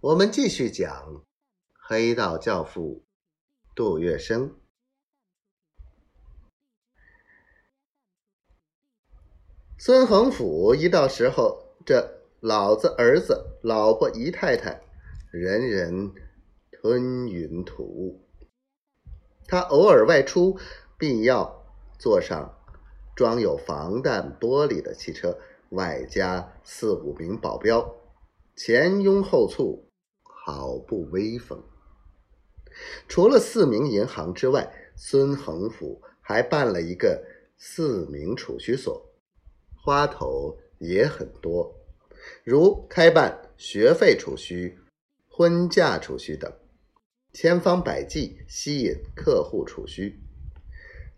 我们继续讲黑道教父杜月笙。孙恒甫一到时候，这老子、儿子、老婆、姨太太，人人吞云吐雾。他偶尔外出，必要坐上装有防弹玻璃的汽车，外加四五名保镖，前拥后簇。好不威风！除了四名银行之外，孙恒甫还办了一个四名储蓄所，花头也很多，如开办学费储蓄、婚嫁储蓄等，千方百计吸引客户储蓄。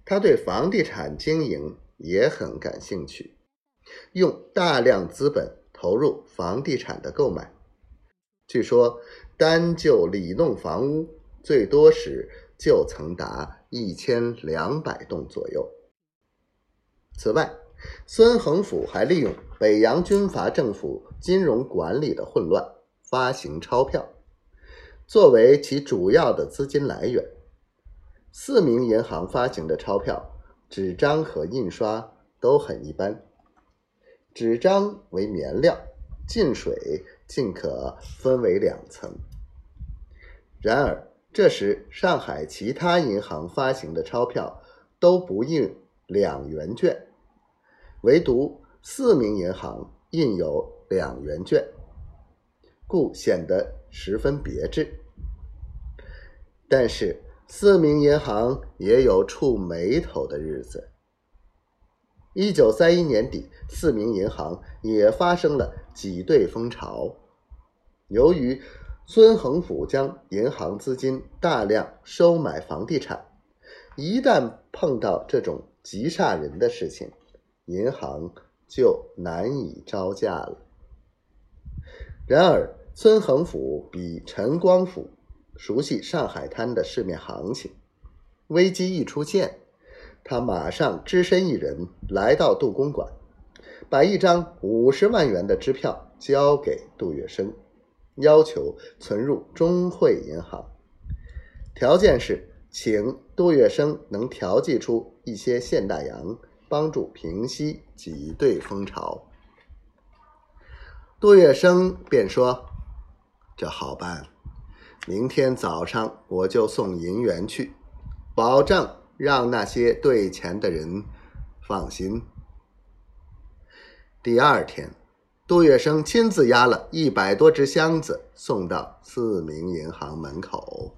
他对房地产经营也很感兴趣，用大量资本投入房地产的购买。据说，单就里弄房屋，最多时就曾达一千两百栋左右。此外，孙恒甫还利用北洋军阀政府金融管理的混乱，发行钞票，作为其主要的资金来源。四名银行发行的钞票，纸张和印刷都很一般，纸张为棉料，进水。尽可分为两层。然而，这时上海其他银行发行的钞票都不印两元券，唯独四名银行印有两元券，故显得十分别致。但是，四名银行也有触眉头的日子。一九三一年底，四名银行也发生了挤兑风潮。由于孙恒甫将银行资金大量收买房地产，一旦碰到这种急煞人的事情，银行就难以招架了。然而，孙恒甫比陈光甫熟悉上海滩的市面行情，危机一出现，他马上只身一人来到杜公馆，把一张五十万元的支票交给杜月笙。要求存入中汇银行，条件是请杜月笙能调剂出一些现大洋，帮助平息挤兑风潮。杜月笙便说：“这好办，明天早上我就送银元去，保证让那些对钱的人放心。”第二天。杜月笙亲自押了一百多只箱子送到四明银行门口。